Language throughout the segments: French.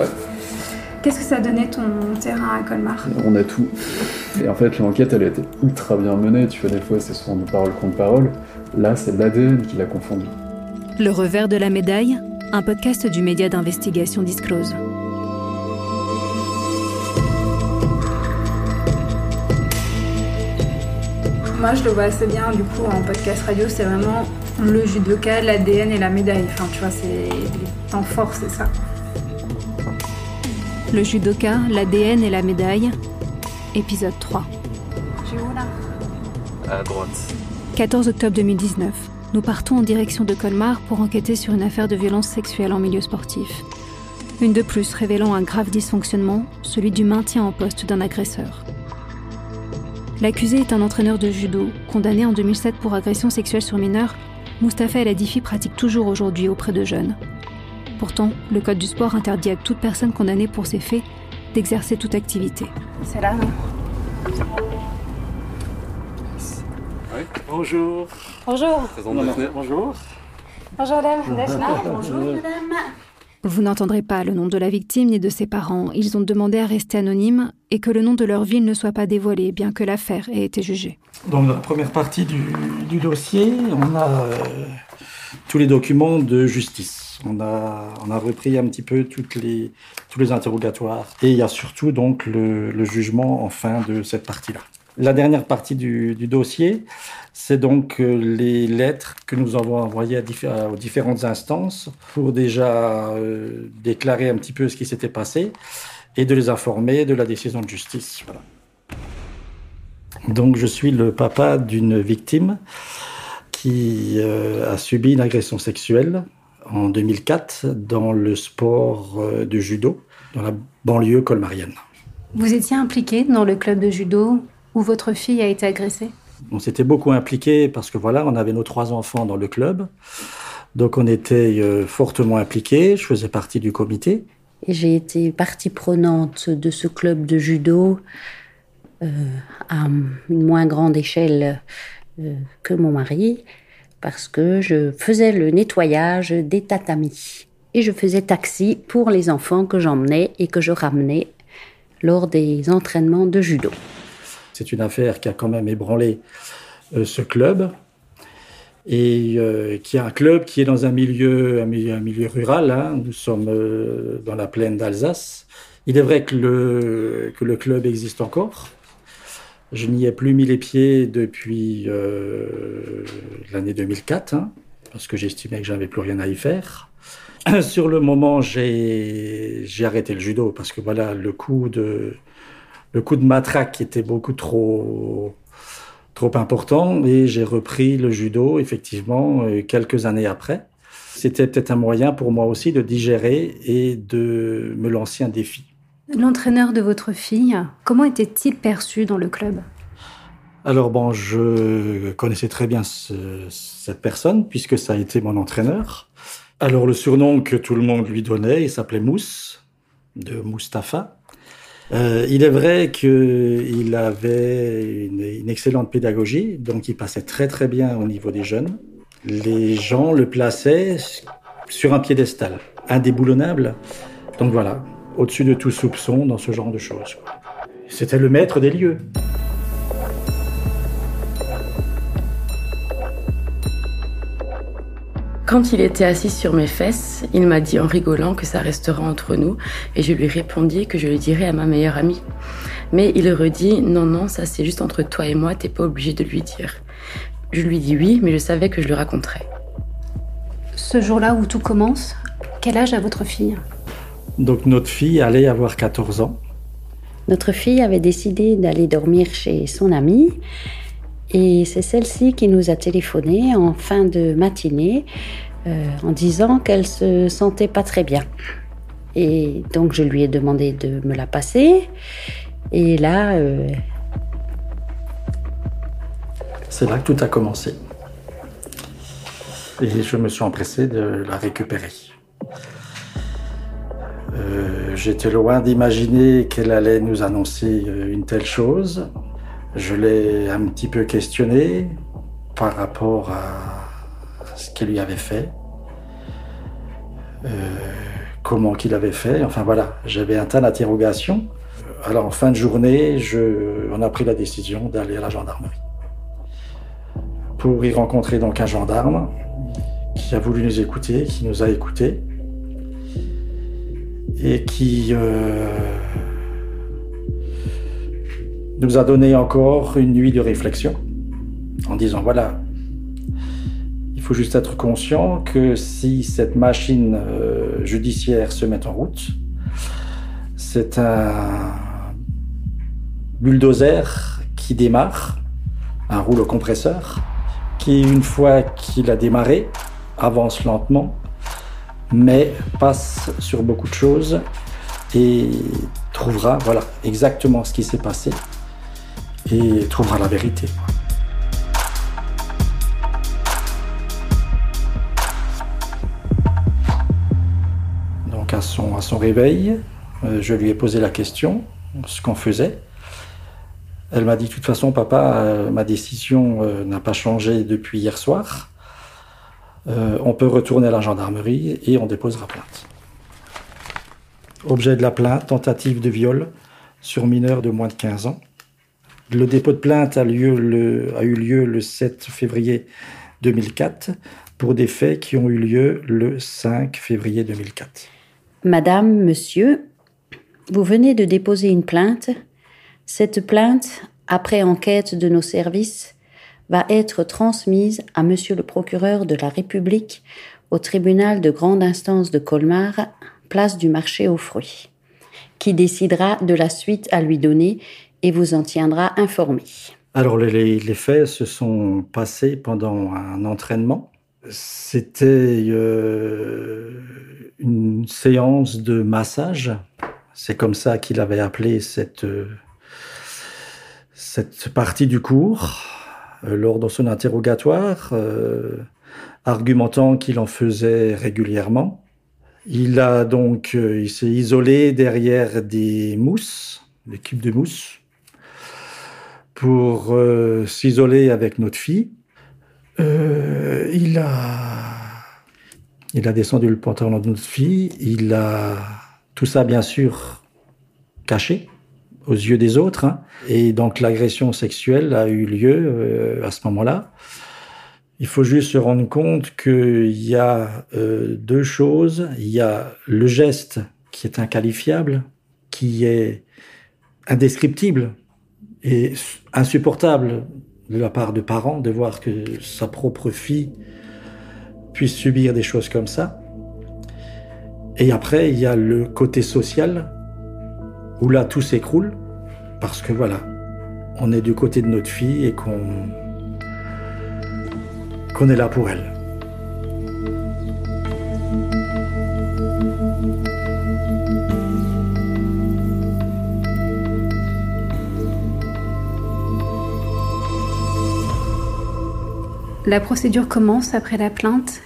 Ouais. Qu'est-ce que ça a donné ton terrain à Colmar? On a tout. Et en fait, l'enquête, elle a été ultra bien menée. Tu vois, des fois, c'est souvent de parole contre parole. Là, c'est l'ADN qui l'a confondu. Le revers de la médaille, un podcast du média d'investigation Disclose. Moi, je le vois assez bien, du coup, en podcast radio, c'est vraiment le judoka, l'ADN et la médaille. Enfin, tu vois, c'est les temps forts, c'est ça. Le judoka, l'ADN et la médaille, épisode 3. Tu es où là? À droite. 14 octobre 2019, nous partons en direction de Colmar pour enquêter sur une affaire de violence sexuelle en milieu sportif. Une de plus révélant un grave dysfonctionnement, celui du maintien en poste d'un agresseur. L'accusé est un entraîneur de judo, condamné en 2007 pour agression sexuelle sur mineurs. Mustapha El Adifi pratique toujours aujourd'hui auprès de jeunes. Pourtant, le Code du sport interdit à toute personne condamnée pour ces faits d'exercer toute activité. C'est là, non Bonjour. Bonjour. Bonjour. Bonjour, madame. Bonjour, madame. Vous n'entendrez pas le nom de la victime ni de ses parents. Ils ont demandé à rester anonymes et que le nom de leur ville ne soit pas dévoilé, bien que l'affaire ait été jugée. Dans la première partie du, du dossier, on a euh, tous les documents de justice. On a, repris un petit peu tous les interrogatoires. Et il y a surtout donc le, jugement en fin de cette partie-là. La dernière partie du, dossier, c'est donc euh, les lettres que nous avons envoyées aux différentes instances pour déjà euh, déclarer un petit peu ce qui s'était passé et de les informer de la décision de justice. Voilà. Donc je suis le papa d'une victime qui euh, a subi une agression sexuelle en 2004 dans le sport euh, de judo dans la banlieue colmarienne. Vous étiez impliqué dans le club de judo où votre fille a été agressée? On s'était beaucoup impliqué parce que voilà, on avait nos trois enfants dans le club. Donc on était euh, fortement impliqués, je faisais partie du comité. Et j'ai été partie prenante de ce club de judo euh, à une moins grande échelle euh, que mon mari, parce que je faisais le nettoyage des tatamis. Et je faisais taxi pour les enfants que j'emmenais et que je ramenais lors des entraînements de judo. C'est une affaire qui a quand même ébranlé euh, ce club et euh, qui est un club qui est dans un milieu, un milieu, rural. hein. Nous sommes euh, dans la plaine d'Alsace. Il est vrai que le, que le club existe encore. Je n'y ai plus mis les pieds depuis euh, l'année 2004, hein, parce que j'estimais que j'avais plus rien à y faire. Sur le moment, j'ai arrêté le judo parce que voilà, le coup de, le coup de matraque était beaucoup trop, trop important et j'ai repris le judo effectivement euh, quelques années après. C'était peut-être un moyen pour moi aussi de digérer et de me lancer un défi. L'entraîneur de votre fille, comment était-il perçu dans le club? Alors bon, je connaissais très bien ce- cette personne puisque ça a été mon entraîneur. Alors le surnom que tout le monde lui donnait, il s'appelait Mousse, de Mustapha. Euh, il est vrai qu'il avait une, une excellente pédagogie, donc il passait très très bien au niveau des jeunes. Les gens le plaçaient sur un piédestal, indéboulonnable. Donc voilà, au-dessus de tout soupçon dans ce genre de choses. C'était le maître des lieux. Quand il était assis sur mes fesses, il m'a dit en rigolant que ça restera entre nous et je lui répondis que je le dirais à ma meilleure amie. Mais il redit non, non, ça c'est juste entre toi et moi, t'es pas obligé de lui dire. Je lui dis oui, mais je savais que je le raconterais. Ce jour-là où tout commence, quel âge a votre fille? Donc notre fille allait avoir 14 ans. Notre fille avait décidé d'aller dormir chez son amie et c'est celle-ci qui nous a téléphoné en fin de matinée euh, en disant qu'elle se sentait pas très bien. Et donc je lui ai demandé de me la passer et là euh, C'est là que tout a commencé. Et je me suis empressé de la récupérer. Euh, J'étais loin d'imaginer qu'elle allait nous annoncer euh, une telle chose. Je l'ai un petit peu questionné par rapport à ce qu'elle lui avait fait. Euh, comment qu'il avait fait. Enfin voilà, j'avais un tas d'interrogations. Alors en fin de journée, on a pris la décision d'aller à la gendarmerie pour y rencontrer donc un gendarme qui a voulu nous écouter, qui nous a écoutés et qui euh, nous a donné encore une nuit de réflexion en disant voilà, il faut juste être conscient que si cette machine euh, judiciaire se met en route, c'est un bulldozer qui démarre, un rouleau compresseur, qui une fois qu'il a démarré, avance lentement, mais passe sur beaucoup de choses et trouvera voilà exactement ce qui s'est passé et trouvera la vérité. Donc à son, à son réveil, euh, je lui ai posé la question, ce qu'on faisait. Elle m'a dit, de toute façon, papa, euh, ma décision euh, n'a pas changé depuis hier soir. On peut retourner à la gendarmerie et on déposera plainte. Objet de la plainte, tentative de viol sur mineur de moins de 15 ans. Le dépôt de plainte a, a eu lieu le 7 février 2004 pour des faits qui ont eu lieu le 5 février 2004. Madame, monsieur, vous venez de déposer une plainte. Cette plainte, après enquête de nos services, va être transmise à monsieur le procureur de la République au tribunal de grande instance de Colmar, place du marché aux fruits, qui décidera de la suite à lui donner et vous en tiendra informé. Alors les, faits se sont passés pendant un entraînement. C'était euh, une séance de massage. C'est comme ça qu'il avait appelé cette, cette partie du cours euh, lors de son interrogatoire, euh, argumentant qu'il en faisait régulièrement. Il a donc, il s'est isolé derrière des mousses, des cubes de mousse, pour euh, s'isoler avec notre fille. Euh, il a, il a descendu le pantalon de notre fille. Il a tout ça bien sûr caché aux yeux des autres. Hein. Et donc l'agression sexuelle a eu lieu euh, à ce moment-là. Il faut juste se rendre compte qu'il y a deux choses. Il y a le geste qui est inqualifiable, qui est indescriptible et insupportable de la part de parents de voir que sa propre fille puisse subir des choses comme ça. Et après, il y a le côté social, où là, tout s'écroule, parce que voilà, on est du côté de notre fille et qu'on qu'on est là pour elle. La procédure commence après la plainte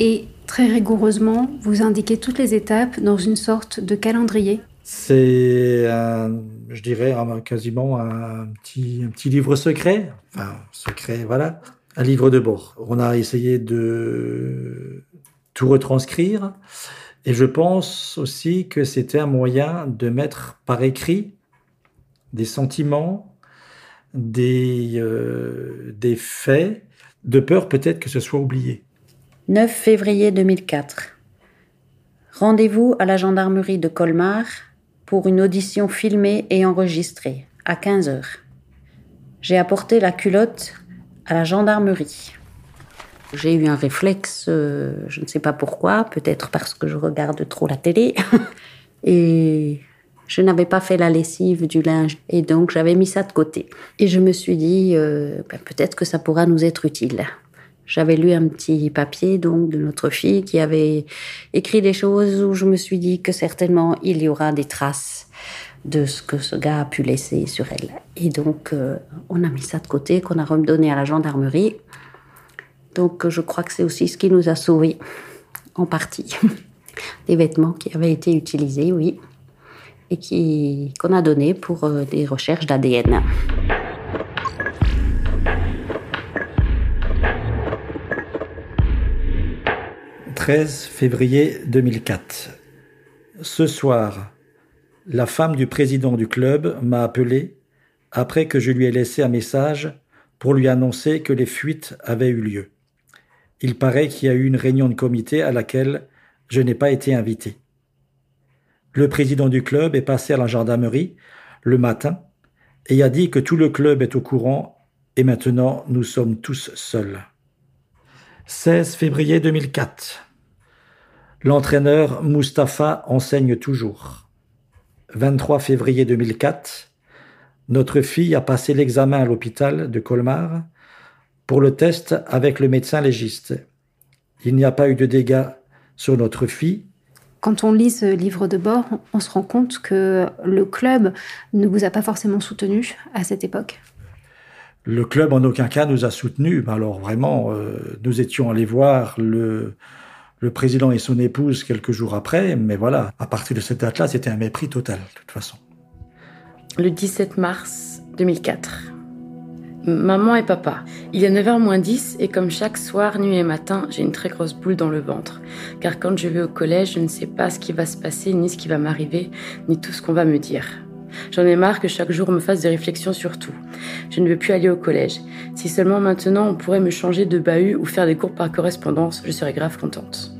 et très rigoureusement, vous indiquez toutes les étapes dans une sorte de calendrier. C'est, je dirais, quasiment un petit, un petit livre secret. Enfin, secret, voilà. Un livre de bord. On a essayé de tout retranscrire. Et je pense aussi que c'était un moyen de mettre par écrit des sentiments, des, euh, des faits de peur peut-être que ce soit oublié. 9 février 2004. Rendez-vous à la gendarmerie de Colmar pour une audition filmée et enregistrée à 15 heures. J'ai apporté la culotte à la gendarmerie. J'ai eu un réflexe, euh, je ne sais pas pourquoi, peut-être parce que je regarde trop la télé. et je n'avais pas fait la lessive du linge et donc j'avais mis ça de côté. Et je me suis dit, euh, ben, peut-être que ça pourra nous être utile. J'avais lu un petit papier donc de notre fille qui avait écrit des choses où je me suis dit que certainement il y aura des traces de ce que ce gars a pu laisser sur elle. Et donc euh, on a mis ça de côté, qu'on a redonné à la gendarmerie. Donc je crois que c'est aussi ce qui nous a sauvés en partie. des vêtements qui avaient été utilisés, oui et qu'on a donné pour euh, des recherches d'ADN. 13 février 2004. Ce soir, la femme du président du club m'a appelé après que je lui ai laissé un message pour lui annoncer que les fuites avaient eu lieu. Il paraît qu'il y a eu une réunion de comité à laquelle je n'ai pas été invité. Le président du club est passé à la gendarmerie le matin et a dit que tout le club est au courant et maintenant nous sommes tous seuls. 16 février 2004. L'entraîneur Mustapha enseigne toujours. 23 février 2004. Notre fille a passé l'examen à l'hôpital de Colmar pour le test avec le médecin légiste. Il n'y a pas eu de dégâts sur notre fille. Quand on lit ce livre de bord, on se rend compte que le club ne vous a pas forcément soutenu à cette époque. Le club en aucun cas nous a soutenus. Alors vraiment, euh, nous étions allés voir le, le président et son épouse quelques jours après, mais voilà, à partir de cette date-là, c'était un mépris total, de toute façon. Le 17 mars 2004. Maman et papa. Il est 9h moins 10 et comme chaque soir, nuit et matin, j'ai une très grosse boule dans le ventre. Car quand je vais au collège, je ne sais pas ce qui va se passer, ni ce qui va m'arriver, ni tout ce qu'on va me dire. J'en ai marre que chaque jour me fasse des réflexions sur tout. Je ne veux plus aller au collège. Si seulement maintenant on pourrait me changer de bahut ou faire des cours par correspondance, je serais grave contente.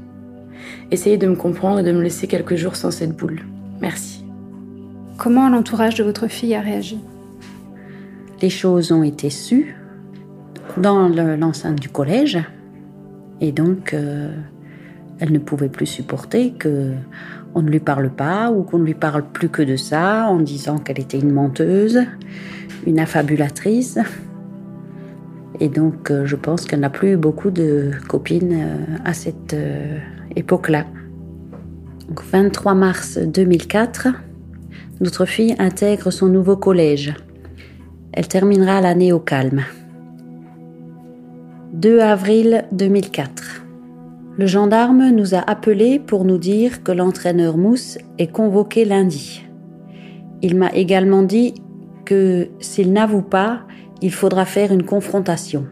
Essayez de me comprendre et de me laisser quelques jours sans cette boule. Merci. Comment l'entourage de votre fille a réagi? Les choses ont été sues dans l'enceinte du collège et donc euh, elle ne pouvait plus supporter que on ne lui parle pas ou qu'on ne lui parle plus que de ça en disant qu'elle était une menteuse, une affabulatrice. Et donc euh, je pense qu'elle n'a plus beaucoup de copines euh, à cette époque-là. 23 mars 2004, notre fille intègre son nouveau collège. Elle terminera l'année au calme. 2 avril 2004. Le gendarme nous a appelés pour nous dire que l'entraîneur Mousse est convoqué lundi. Il m'a également dit que s'il n'avoue pas, il faudra faire une confrontation.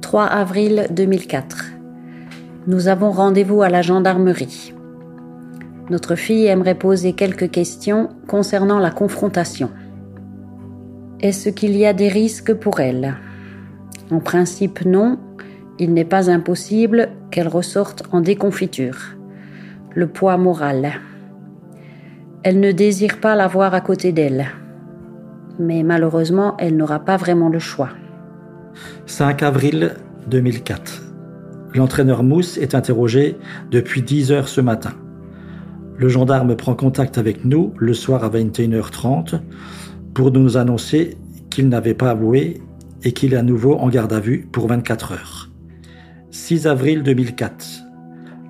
3 avril 2004. Nous avons rendez-vous à la gendarmerie. Notre fille aimerait poser quelques questions concernant la confrontation. Est-ce qu'il y a des risques pour elle? En principe, non. Il n'est pas impossible qu'elle ressorte en déconfiture. Le poids moral. Elle ne désire pas la voir à côté d'elle. Mais malheureusement, elle n'aura pas vraiment le choix. 5 avril 2004. L'entraîneur Mousse est interrogé depuis 10 heures ce matin. Le gendarme prend contact avec nous le soir à 21h30 pour nous annoncer qu'il n'avait pas avoué et qu'il est à nouveau en garde à vue pour 24 heures. 6 avril 2004.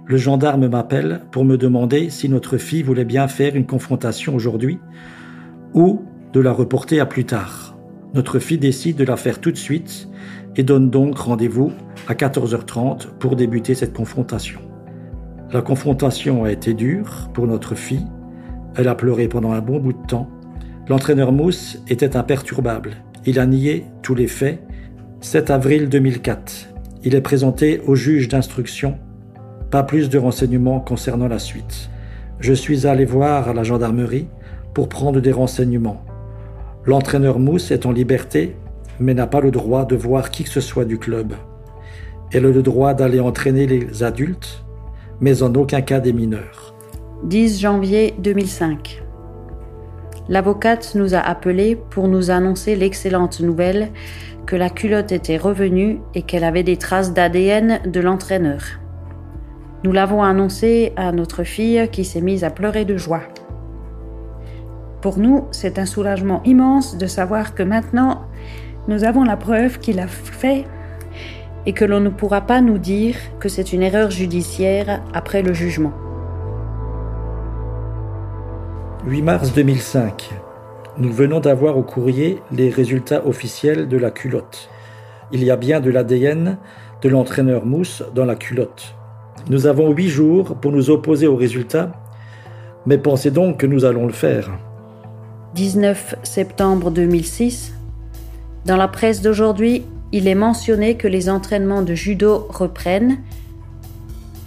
Le gendarme m'appelle pour me demander si notre fille voulait bien faire une confrontation aujourd'hui ou de la reporter à plus tard. Notre fille décide de la faire tout de suite et donne donc rendez-vous à 14h30 pour débuter cette confrontation. La confrontation a été dure pour notre fille. Elle a pleuré pendant un bon bout de temps L'entraîneur Mousse était imperturbable. Il a nié tous les faits. 7 avril 2004. Il est présenté au juge d'instruction. Pas plus de renseignements concernant la suite. Je suis allé voir la gendarmerie pour prendre des renseignements. L'entraîneur Mousse est en liberté, mais n'a pas le droit de voir qui que ce soit du club. Elle a le droit d'aller entraîner les adultes, mais en aucun cas des mineurs. 10 janvier 2005. L'avocate nous a appelés pour nous annoncer l'excellente nouvelle que la culotte était revenue et qu'elle avait des traces d'ADN de l'entraîneur. Nous l'avons annoncé à notre fille qui s'est mise à pleurer de joie. Pour nous, c'est un soulagement immense de savoir que maintenant, nous avons la preuve qu'il a fait et que l'on ne pourra pas nous dire que c'est une erreur judiciaire après le jugement. 8 mars 2005. Nous venons d'avoir au courrier les résultats officiels de la culotte. Il y a bien de l'ADN de l'entraîneur Mousse dans la culotte. Nous avons huit jours pour nous opposer aux résultats, mais pensez donc que nous allons le faire. 19 septembre 2006. Dans la presse d'aujourd'hui, il est mentionné que les entraînements de judo reprennent.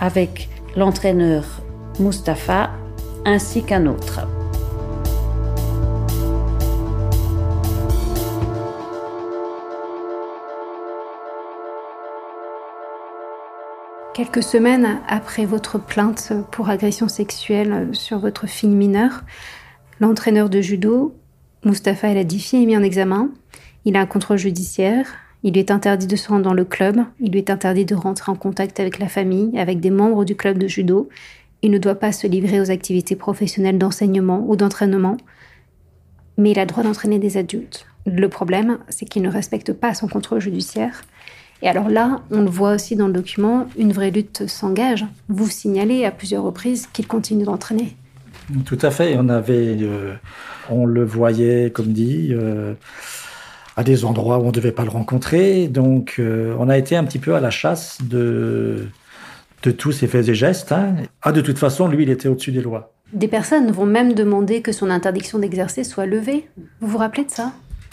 avec l'entraîneur Mustapha ainsi qu'un autre. Quelques semaines après votre plainte pour agression sexuelle sur votre fille mineure, l'entraîneur de judo, Mustapha El Adifi, est mis en examen. Il a un contrôle judiciaire. Il lui est interdit de se rendre dans le club. Il lui est interdit de rentrer en contact avec la famille, avec des membres du club de judo. Il ne doit pas se livrer aux activités professionnelles d'enseignement ou d'entraînement. Mais il a droit d'entraîner des adultes. Le problème, c'est qu'il ne respecte pas son contrôle judiciaire. Et alors là, on le voit aussi dans le document, une vraie lutte s'engage. Vous signalez à plusieurs reprises qu'il continue d'entraîner. Tout à fait. On avait, euh, on le voyait, comme dit, euh, à des endroits où on ne devait pas le rencontrer. Donc, euh, on a été un petit peu à la chasse de de tous ses faits et gestes. Hein. Ah, de toute façon, lui, il était au-dessus des lois. Des personnes vont même demander que son interdiction d'exercer soit levée. Vous vous rappelez de ça?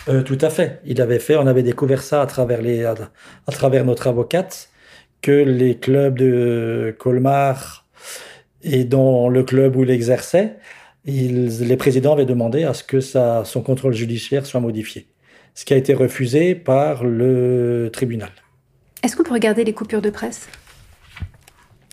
Euh, tout à fait. Il avait fait, on avait découvert ça à travers, les, à, travers notre avocate, que les clubs de Colmar et dans le club où il exerçait, les présidents avaient demandé à ce que son contrôle judiciaire soit modifié, ce qui a été refusé par le tribunal. Est-ce qu'on peut regarder les coupures de presse?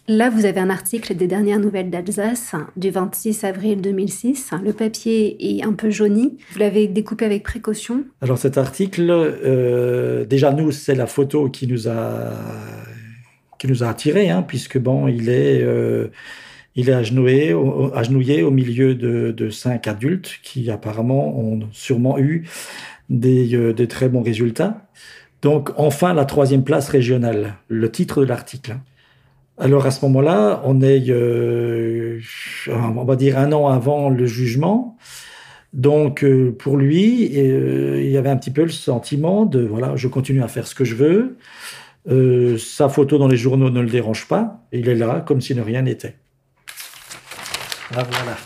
Là, vous avez un article des dernières nouvelles d'Alsace du 26 avril 2006. Le papier est un peu jauni. Vous l'avez découpé avec précaution? Alors cet article, euh, déjà nous, c'est la photo qui nous a qui nous a attirés, hein, puisque bon, il est euh, il est agenouillé, agenouillé au milieu de, cinq adultes qui apparemment ont sûrement eu euh, des très bons résultats. Donc enfin la troisième place régionale, le titre de l'article. Alors à ce moment-là, on est, euh, on va dire un an avant le jugement. Donc euh, pour lui, euh, il y avait un petit peu le sentiment de voilà, je continue à faire ce que je veux. sa photo dans les journaux ne le dérange pas. Il est là comme si de rien n'était. Ah, voilà.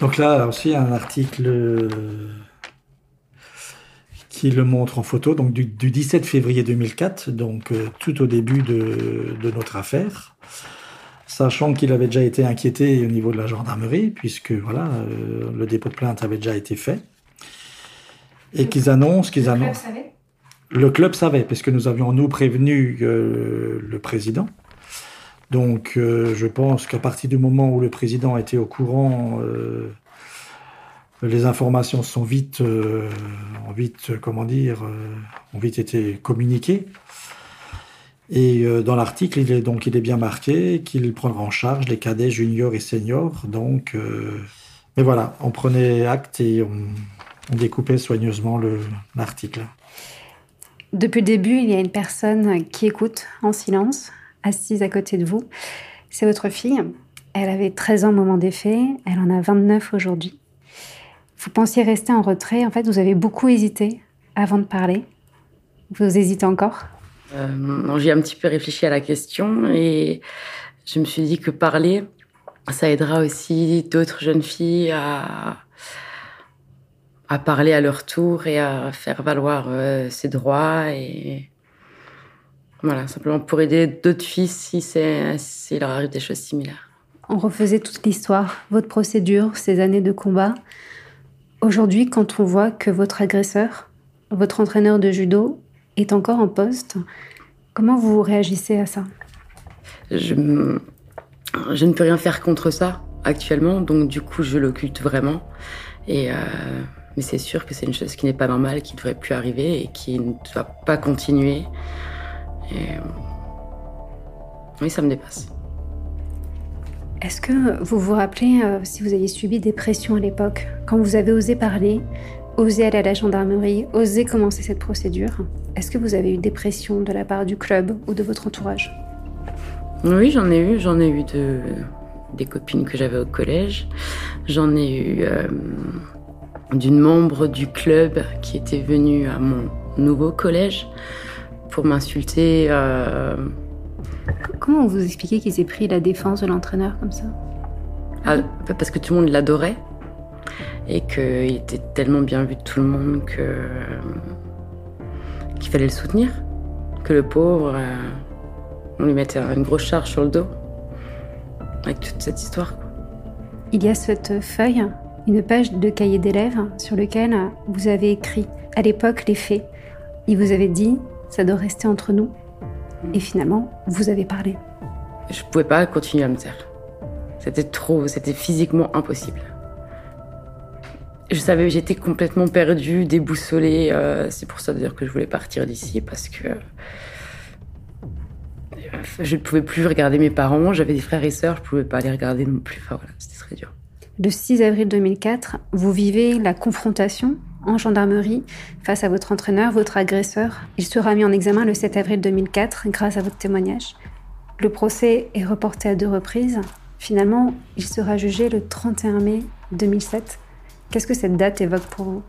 Donc là aussi un article qui le montre en photo, donc du, 17 février 2004, donc euh, tout au début de, notre affaire, sachant qu'il avait déjà été inquiété au niveau de la gendarmerie, puisque voilà, euh, le dépôt de plainte avait déjà été fait, et qu'ils annoncent qu'ils annoncent. Le club savait, parce que nous avions nous prévenu euh, le président. Donc, je pense qu'à partir du moment où le président était au courant les informations sont vite, euh, ont vite, comment dire, euh, ont vite été communiquées. Et euh, dans l'article, il est donc il est bien marqué qu'il prendra en charge les cadets juniors et seniors. Donc, mais voilà, on prenait acte et on, on découpait soigneusement l'article. Depuis le début, il y a une personne qui écoute en silence, assise à côté de vous. C'est votre fille. Elle avait 13 ans au moment des faits. Elle en a 29 aujourd'hui. Vous pensiez rester en retrait. En fait, vous avez beaucoup hésité avant de parler. Vous hésitez encore? Euh, J'ai un petit peu réfléchi à la question et je me suis dit que parler, ça aidera aussi d'autres jeunes filles à, à parler à leur tour et à faire valoir euh, ses droits et voilà, simplement pour aider d'autres filles si s'il leur arrive des choses similaires. On refaisait toute l'histoire, votre procédure, ces années de combat. Aujourd'hui, quand on voit que votre agresseur, votre entraîneur de judo, est encore en poste, comment vous réagissez à ça? Je, ne peux rien faire contre ça actuellement, donc du coup, je l'occulte vraiment. Et euh, mais c'est sûr que c'est une chose qui n'est pas normale, qui ne devrait plus arriver et qui ne doit pas continuer. Et, oui, ça me dépasse. Est-ce que vous vous rappelez euh, si vous aviez subi des pressions à l'époque, quand vous avez osé parler, osé aller à la gendarmerie, osé commencer cette procédure Est-ce que vous avez eu des pressions de la part du club ou de votre entourage? Oui, j'en ai eu. J'en ai eu de, des copines que j'avais au collège. J'en ai eu euh, d'une membre du club qui était venue à mon nouveau collège pour m'insulter. Euh, Comment vous expliquez qu'il s'est pris la défense de l'entraîneur comme ça ah, Parce que tout le monde l'adorait et qu'il était tellement bien vu de tout le monde que qu'il fallait le soutenir, que le pauvre, euh, On lui mettait une grosse charge sur le dos. Avec toute cette histoire. Il y a cette feuille, une page de cahier d'élèves sur lequel vous avez écrit à l'époque les faits. Il vous avait dit, ça doit rester entre nous. Et finalement, vous avez parlé. Je pouvais pas continuer à me taire. C'était trop, c'était physiquement impossible. Je savais j'étais complètement perdue, déboussolée. Euh, c'est pour ça d'ailleurs que je voulais partir d'ici parce que euh, je ne pouvais plus regarder mes parents. J'avais des frères et sœurs, je ne pouvais pas les regarder non plus. Enfin voilà, c'était très dur. Le 6 avril 2004, vous vivez la confrontation en gendarmerie face à votre entraîneur, votre agresseur. Il sera mis en examen le 7 avril 2004 grâce à votre témoignage. Le procès est reporté à deux reprises. Finalement, il sera jugé le 31 mai 2007. Qu'est-ce que cette date évoque pour vous?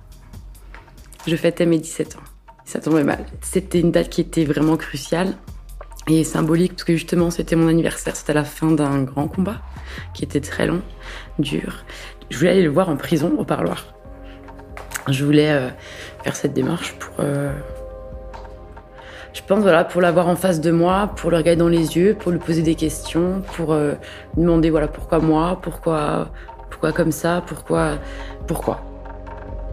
Je fêtais mes 17 ans. Ça tombait mal. C'était une date qui était vraiment cruciale et symbolique parce que justement c'était mon anniversaire, c'était la fin d'un grand combat qui était très long, dur. Je voulais aller le voir en prison au parloir. Je voulais euh, faire cette démarche pour, euh, je pense voilà, pour l'avoir en face de moi, pour le regarder dans les yeux, pour lui poser des questions, pour euh, lui demander voilà pourquoi moi, pourquoi, pourquoi comme ça, pourquoi, pourquoi.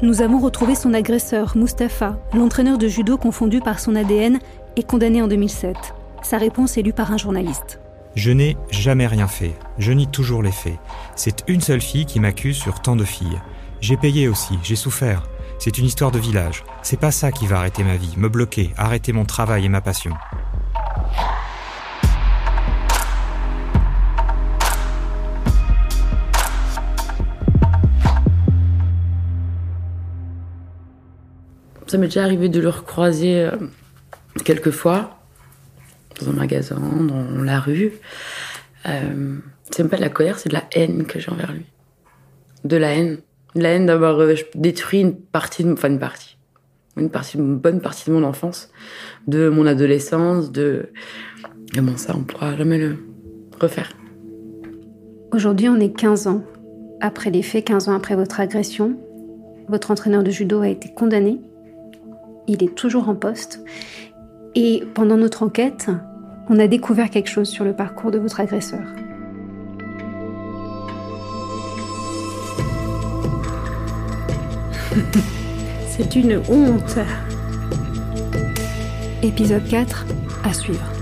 Nous avons retrouvé son agresseur, Mustapha, l'entraîneur de judo confondu par son ADN et condamné en 2007. Sa réponse est lue par un journaliste. Je n'ai jamais rien fait. Je nie toujours les faits. C'est une seule fille qui m'accuse sur tant de filles. J'ai payé aussi, j'ai souffert. C'est une histoire de village. C'est pas ça qui va arrêter ma vie, me bloquer, arrêter mon travail et ma passion. Ça m'est déjà arrivé de le recroiser euh, quelques fois dans un magasin, dans la rue. Euh, c'est même pas de la colère, c'est de la haine que j'ai envers lui. De la haine. La haine d'avoir euh, détruit une partie, enfin une partie, une partie, une bonne partie de mon enfance, de mon adolescence, de. Et bon, ça, on pourra jamais le refaire. Aujourd'hui, on est 15 ans après les faits, 15 ans après votre agression. Votre entraîneur de judo a été condamné. Il est toujours en poste. Et pendant notre enquête, on a découvert quelque chose sur le parcours de votre agresseur. C'est une honte. Épisode 4 à suivre.